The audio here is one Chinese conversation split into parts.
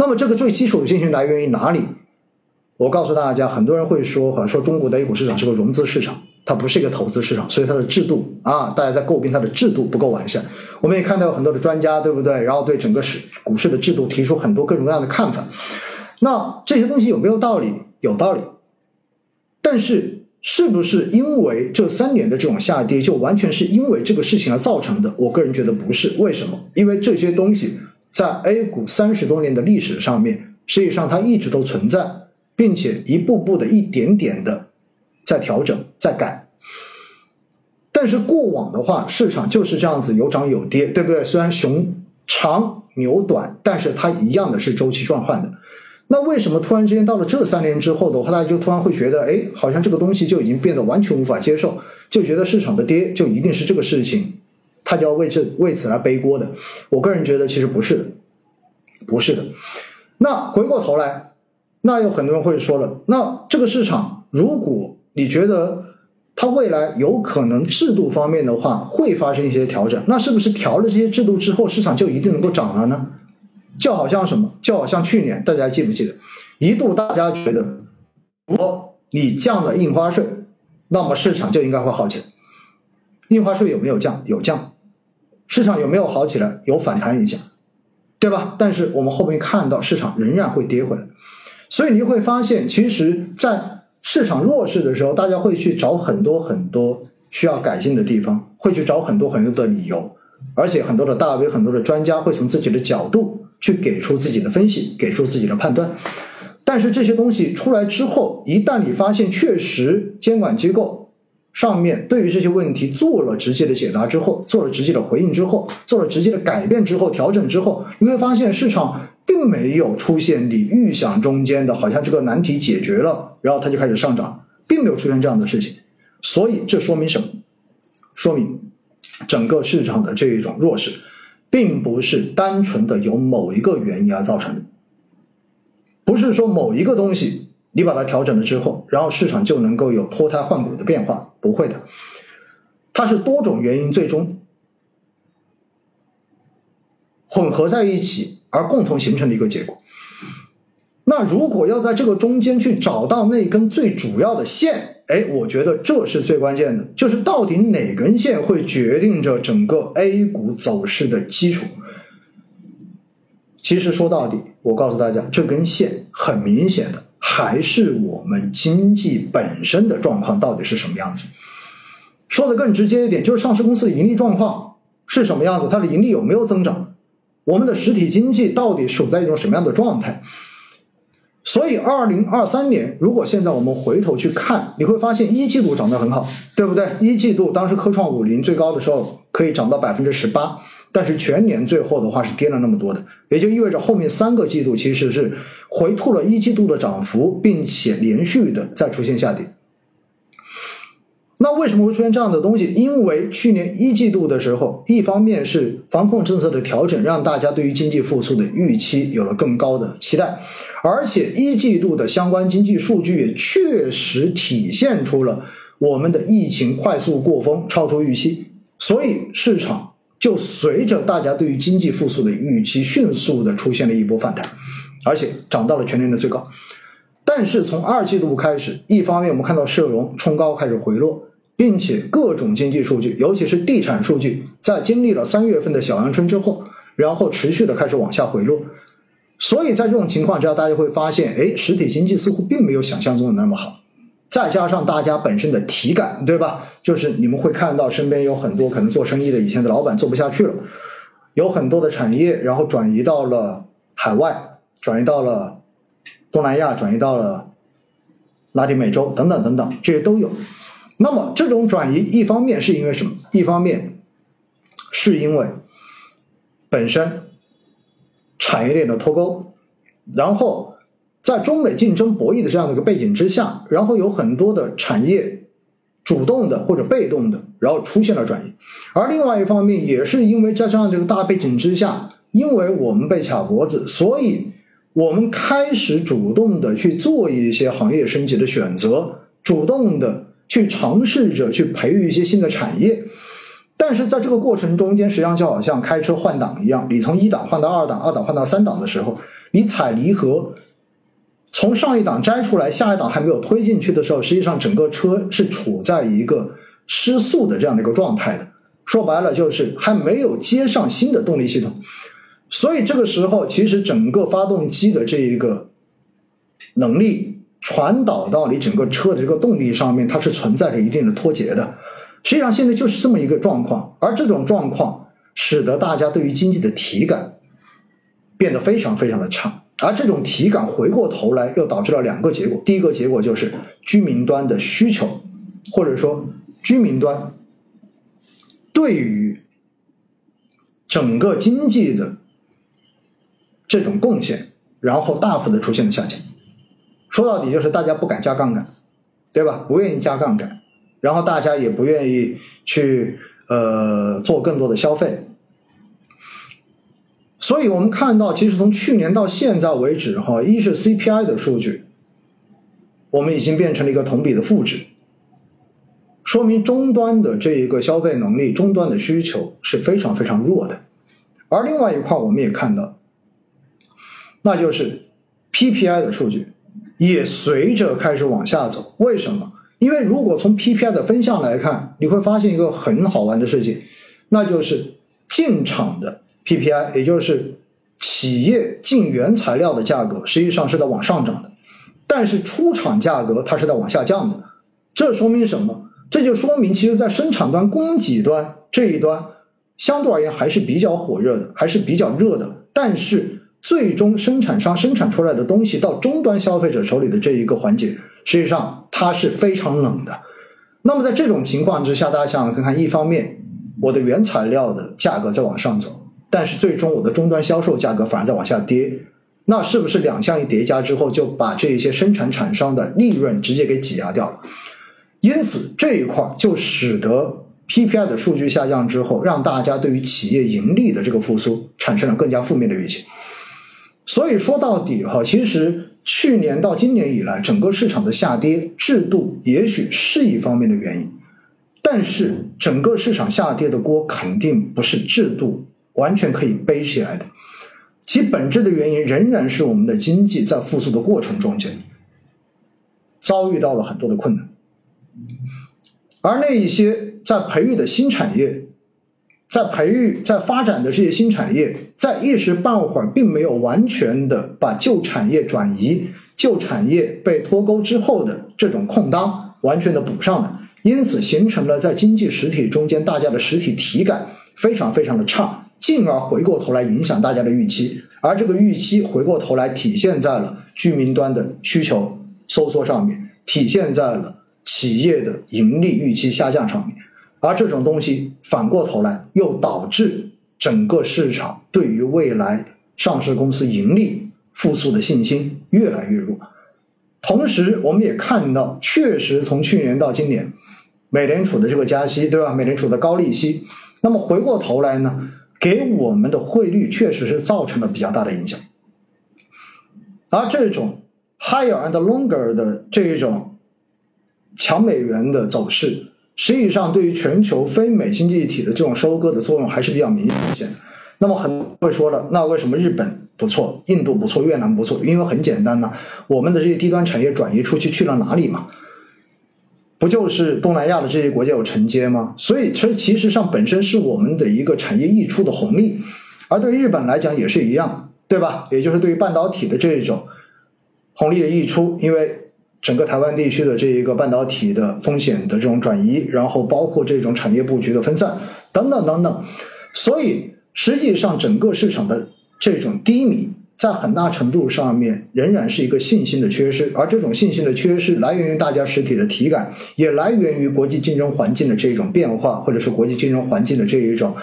那么这个最基础的信心来源于哪里？我告诉大家，很多人会说，好像说中国的 A 股市场是个融资市场，它不是一个投资市场，所以它的制度啊，大家在诟病它的制度不够完善。我们也看到有很多的专家，对不对？然后对整个市股市的制度提出很多各种各样的看法。那这些东西有没有道理？有道理。但是，是不是因为这三年的这种下跌，就完全是因为这个事情而造成的？我个人觉得不是。为什么？因为这些东西在 A 股三十多年的历史上面，实际上它一直都存在。并且一步步的、一点点的在调整、在改，但是过往的话，市场就是这样子有涨有跌，对不对？虽然熊长牛短，但是它一样的是周期转换的。那为什么突然之间到了这三年之后的话，大家就突然会觉得，哎，好像这个东西就已经变得完全无法接受，就觉得市场的跌就一定是这个事情，他就要为这为此来背锅的？我个人觉得其实不是的，不是的。那回过头来。那有很多人会说了，那这个市场，如果你觉得它未来有可能制度方面的话会发生一些调整，那是不是调了这些制度之后，市场就一定能够涨了呢？就好像什么？就好像去年大家记不记得，一度大家觉得，如果你降了印花税，那么市场就应该会好起来。印花税有没有降？有降。市场有没有好起来？有反弹一下，对吧？但是我们后面看到市场仍然会跌回来。所以你会发现，其实，在市场弱势的时候，大家会去找很多很多需要改进的地方，会去找很多很多的理由，而且很多的大 V、很多的专家会从自己的角度去给出自己的分析，给出自己的判断。但是这些东西出来之后，一旦你发现确实监管机构上面对于这些问题做了直接的解答之后，做了直接的回应之后，做了直接的改变之后，调整之后，你会发现市场。并没有出现你预想中间的，好像这个难题解决了，然后它就开始上涨，并没有出现这样的事情。所以这说明什么？说明整个市场的这一种弱势，并不是单纯的由某一个原因而造成的，不是说某一个东西你把它调整了之后，然后市场就能够有脱胎换骨的变化，不会的，它是多种原因最终混合在一起。而共同形成的一个结果。那如果要在这个中间去找到那根最主要的线，哎，我觉得这是最关键的，就是到底哪根线会决定着整个 A 股走势的基础。其实说到底，我告诉大家，这根线很明显的还是我们经济本身的状况到底是什么样子。说的更直接一点，就是上市公司的盈利状况是什么样子，它的盈利有没有增长。我们的实体经济到底处在一种什么样的状态？所以，二零二三年，如果现在我们回头去看，你会发现一季度涨得很好，对不对？一季度当时科创五零最高的时候可以涨到百分之十八，但是全年最后的话是跌了那么多的，也就意味着后面三个季度其实是回吐了一季度的涨幅，并且连续的再出现下跌。那为什么会出现这样的东西？因为去年一季度的时候，一方面是防控政策的调整，让大家对于经济复苏的预期有了更高的期待，而且一季度的相关经济数据也确实体现出了我们的疫情快速过峰，超出预期，所以市场就随着大家对于经济复苏的预期，迅速的出现了一波反弹，而且涨到了全年的最高。但是从二季度开始，一方面我们看到社融冲高开始回落。并且各种经济数据，尤其是地产数据，在经历了三月份的小阳春之后，然后持续的开始往下回落。所以在这种情况之下，大家会发现，哎，实体经济似乎并没有想象中的那么好。再加上大家本身的体感，对吧？就是你们会看到身边有很多可能做生意的以前的老板做不下去了，有很多的产业然后转移到了海外，转移到了东南亚，转移到了拉丁美洲等等等等，这些都有。那么这种转移，一方面是因为什么？一方面是因为本身产业链的脱钩，然后在中美竞争博弈的这样的一个背景之下，然后有很多的产业主动的或者被动的，然后出现了转移。而另外一方面，也是因为在这样的一个大背景之下，因为我们被卡脖子，所以我们开始主动的去做一些行业升级的选择，主动的。去尝试着去培育一些新的产业，但是在这个过程中间，实际上就好像开车换挡一样，你从一档换到二档，二档换到三档的时候，你踩离合，从上一档摘出来，下一档还没有推进去的时候，实际上整个车是处在一个失速的这样的一个状态的。说白了就是还没有接上新的动力系统，所以这个时候其实整个发动机的这一个能力传导到你整个车的这个动力上面，它是存在着一定的脱节的。实际上现在就是这么一个状况，而这种状况使得大家对于经济的体感变得非常非常的差，而这种体感回过头来又导致了两个结果，第一个结果就是居民端的需求，或者说居民端。对于整个经济的这种贡献，然后大幅的出现了下降。说到底就是大家不敢加杠杆，对吧？不愿意加杠杆，然后大家也不愿意去呃做更多的消费。所以我们看到，其实从去年到现在为止，哈，一是 CPI 的数据，我们已经变成了一个同比的负值。说明终端的这一个消费能力，终端的需求是非常非常弱的。而另外一块，我们也看到，那就是 PPI 的数据也随着开始往下走。为什么？因为如果从 PPI 的分项来看，你会发现一个很好玩的事情，那就是进场的 PPI，也就是企业进原材料的价格，实际上是在往上涨的，但是出厂价格它是在往下降的。这说明什么？这就说明，其实，在生产端、供给端这一端，相对而言还是比较火热的，还是比较热的。但是，最终生产商生产出来的东西到终端消费者手里的这一个环节，实际上它是非常冷的。那么，在这种情况之下，大家想想看看，一方面，我的原材料的价格在往上走，但是最终我的终端销售价格反而在往下跌，那是不是两项一叠加之后，就把这一些生产厂商的利润直接给挤压掉了？因此，这一块就使得 PPI 的数据下降之后，让大家对于企业盈利的这个复苏产生了更加负面的预期。所以说到底哈，其实去年到今年以来，整个市场的下跌，制度也许是一方面的原因，但是整个市场下跌的锅肯定不是制度完全可以背起来的，其本质的原因仍然是我们的经济在复苏的过程中间遭遇到了很多的困难。而那一些在培育的新产业，在培育、在发展的这些新产业，在一时半会儿并没有完全的把旧产业转移、旧产业被脱钩之后的这种空当完全的补上来，因此形成了在经济实体中间大家的实体体感非常非常的差，进而回过头来影响大家的预期，而这个预期回过头来体现在了居民端的需求收缩上面，体现在了。企业的盈利预期下降上面，而这种东西反过头来又导致整个市场对于未来上市公司盈利复苏的信心越来越弱。同时，我们也看到，确实从去年到今年，美联储的这个加息，对吧？美联储的高利息，那么回过头来呢，给我们的汇率确实是造成了比较大的影响。而这种 higher and longer 的这一种。强美元的走势，实际上对于全球非美经济体的这种收割的作用还是比较明显。那么很多人会说了，那为什么日本不错，印度不错，越南不错？因为很简单呐，我们的这些低端产业转移出去去了哪里嘛？不就是东南亚的这些国家有承接吗？所以其实其实上本身是我们的一个产业溢出的红利，而对日本来讲也是一样，对吧？也就是对于半导体的这种红利的溢出，因为。整个台湾地区的这一个半导体的风险的这种转移，然后包括这种产业布局的分散等等等等，所以实际上整个市场的这种低迷，在很大程度上面仍然是一个信心的缺失，而这种信心的缺失来源于大家实体的体感，也来源于国际竞争环境的这一种变化，或者是国际竞争环境的这一种。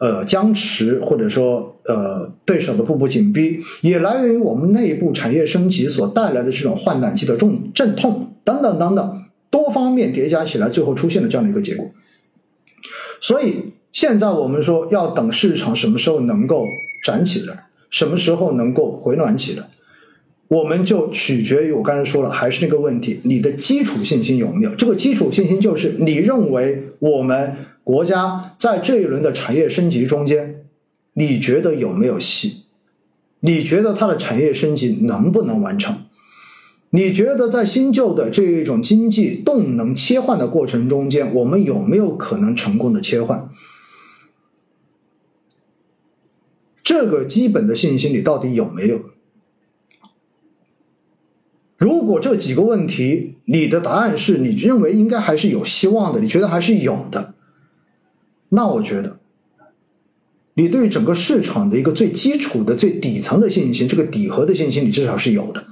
呃，僵持或者说呃，对手的步步紧逼，也来源于我们内部产业升级所带来的这种换挡期的重阵痛等等等等多方面叠加起来，最后出现了这样的一个结果。所以现在我们说要等市场什么时候能够涨起来，什么时候能够回暖起来，我们就取决于我刚才说了，还是那个问题，你的基础信心有没有？这个基础信心就是你认为我们。国家在这一轮的产业升级中间，你觉得有没有戏？你觉得它的产业升级能不能完成？你觉得在新旧的这一种经济动能切换的过程中间，我们有没有可能成功的切换？这个基本的信心你到底有没有？如果这几个问题你的答案是你认为应该还是有希望的，你觉得还是有的，那我觉得。你对整个市场的一个最基础的、最底层的信心，这个底核的信心，你至少是有的。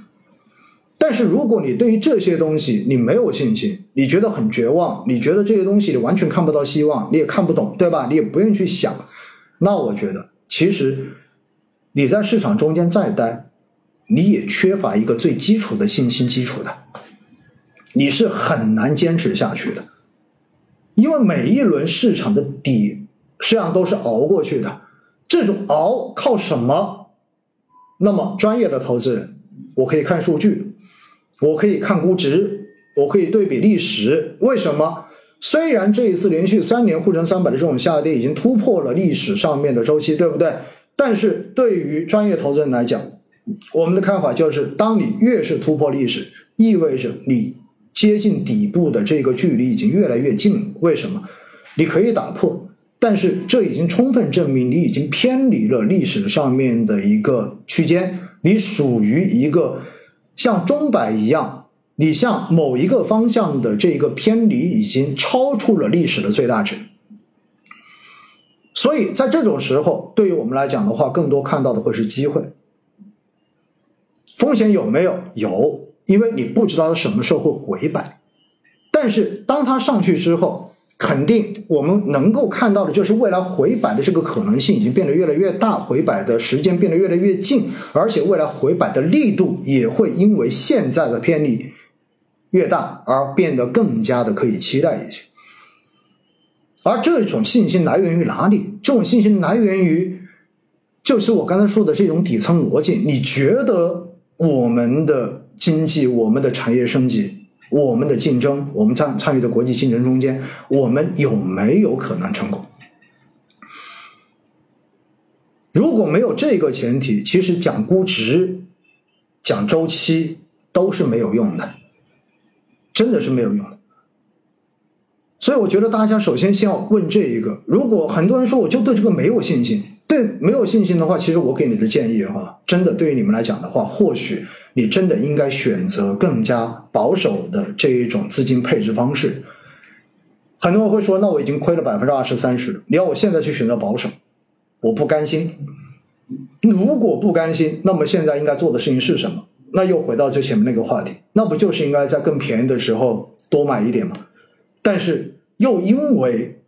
但是，如果你对于这些东西你没有信心，你觉得很绝望，你觉得这些东西你完全看不到希望，你也看不懂，对吧？你也不愿意去想，那我觉得，其实你在市场中间再待，你也缺乏一个最基础的信心基础的，你是很难坚持下去的，因为每一轮市场的底。实际上都是熬过去的，这种熬靠什么？那么专业的投资人，我可以看数据，我可以看估值，我可以对比历史。为什么？虽然这一次连续三年沪深三百的这种下跌已经突破了历史上面的周期，对不对？但是对于专业投资人来讲，我们的看法就是，当你越是突破历史，意味着你接近底部的这个距离已经越来越近了。为什么？你可以打破。但是这已经充分证明你已经偏离了历史上面的一个区间，你属于一个像钟摆一样，你向某一个方向的这个偏离已经超出了历史的最大值。所以在这种时候，对于我们来讲的话，更多看到的会是机会。风险有没有？有，因为你不知道它什么时候会回摆。但是当它上去之后，肯定，我们能够看到的就是未来回摆的这个可能性已经变得越来越大，回摆的时间变得越来越近，而且未来回摆的力度也会因为现在的偏离越大而变得更加的可以期待一些。而这种信心来源于哪里？这种信心来源于，就是我刚才说的这种底层逻辑。你觉得我们的经济、我们的产业升级？我们的竞争，我们参参与的国际竞争中间，我们有没有可能成功？如果没有这个前提，其实讲估值、讲周期都是没有用的，真的是没有用的。所以我觉得大家首先先要问这一个：如果很多人说我就对这个没有信心，对没有信心的话，其实我给你的建议哈，真的对于你们来讲的话，或许。你真的应该选择更加保守的这一种资金配置方式。很多人会说：“那我已经亏了百分之二十三十，你要我现在去选择保守，我不甘心。如果不甘心，那么现在应该做的事情是什么？那又回到最前面那个话题，那不就是应该在更便宜的时候多买一点吗？但是又因为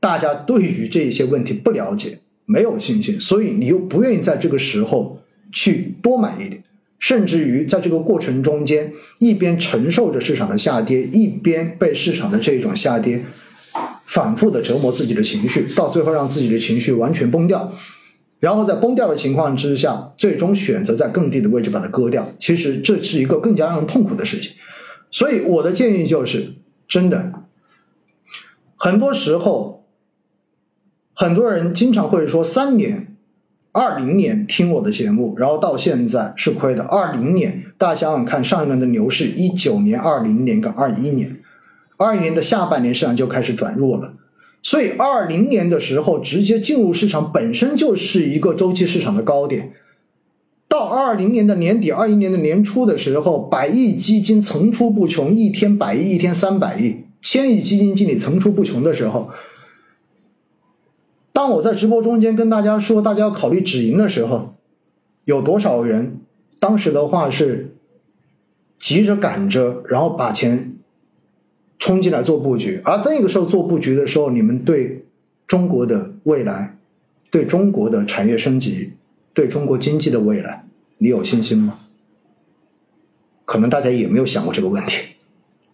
大家对于这些问题不了解、没有信心，所以你又不愿意在这个时候去多买一点。”甚至于在这个过程中间，一边承受着市场的下跌，一边被市场的这种下跌反复的折磨自己的情绪，到最后让自己的情绪完全崩掉，然后在崩掉的情况之下，最终选择在更低的位置把它割掉。其实这是一个更加让人痛苦的事情。所以我的建议就是，真的，很多时候，很多人经常会说三年。二零年听我的节目，然后到现在是亏的。二零年，大家想想看，上一轮的牛市，一九年、二零年跟二一年，二一年的下半年市场就开始转弱了。所以二零年的时候，直接进入市场本身就是一个周期市场的高点。到二零年的年底、二一年的年初的时候，百亿基金层出不穷，一天百亿，一天三百亿，千亿基金经理层出不穷的时候。当我在直播中间跟大家说，大家要考虑止盈的时候，有多少人当时的话是急着赶着，然后把钱冲进来做布局？而那个时候做布局的时候，你们对中国的未来、对中国的产业升级、对中国经济的未来，你有信心吗？可能大家也没有想过这个问题，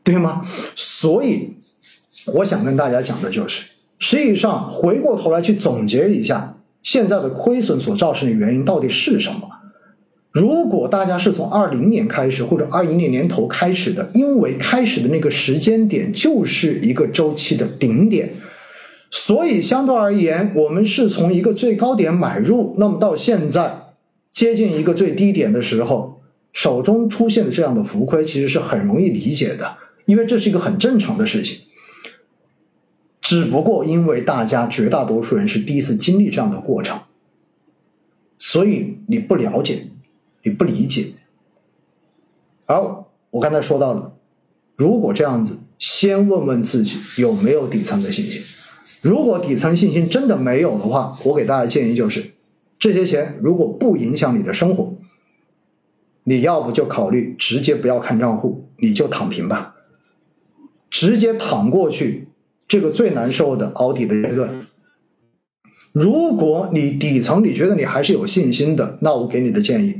对吗？所以我想跟大家讲的就是。实际上，回过头来去总结一下，现在的亏损所造成的原因到底是什么？如果大家是从二零年开始或者二一年年头开始的，因为开始的那个时间点就是一个周期的顶点，所以相对而言，我们是从一个最高点买入，那么到现在接近一个最低点的时候，手中出现的这样的浮亏，其实是很容易理解的，因为这是一个很正常的事情。只不过因为大家绝大多数人是第一次经历这样的过程，所以你不了解，你不理解。而我刚才说到了，如果这样子，先问问自己有没有底层的信心。如果底层信心真的没有的话，我给大家建议就是，这些钱如果不影响你的生活，你要不就考虑直接不要看账户，你就躺平吧，直接躺过去，这个最难受的熬底的阶段。如果你底层你觉得你还是有信心的，那我给你的建议，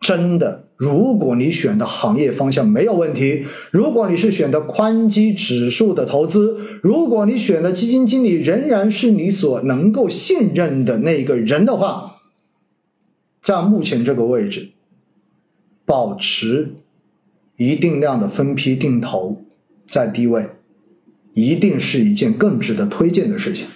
真的。如果你选的行业方向没有问题，如果你是选的宽基指数的投资，如果你选的基金经理仍然是你所能够信任的那个人的话，在目前这个位置，保持一定量的分批定投在低位，一定是一件更值得推荐的事情。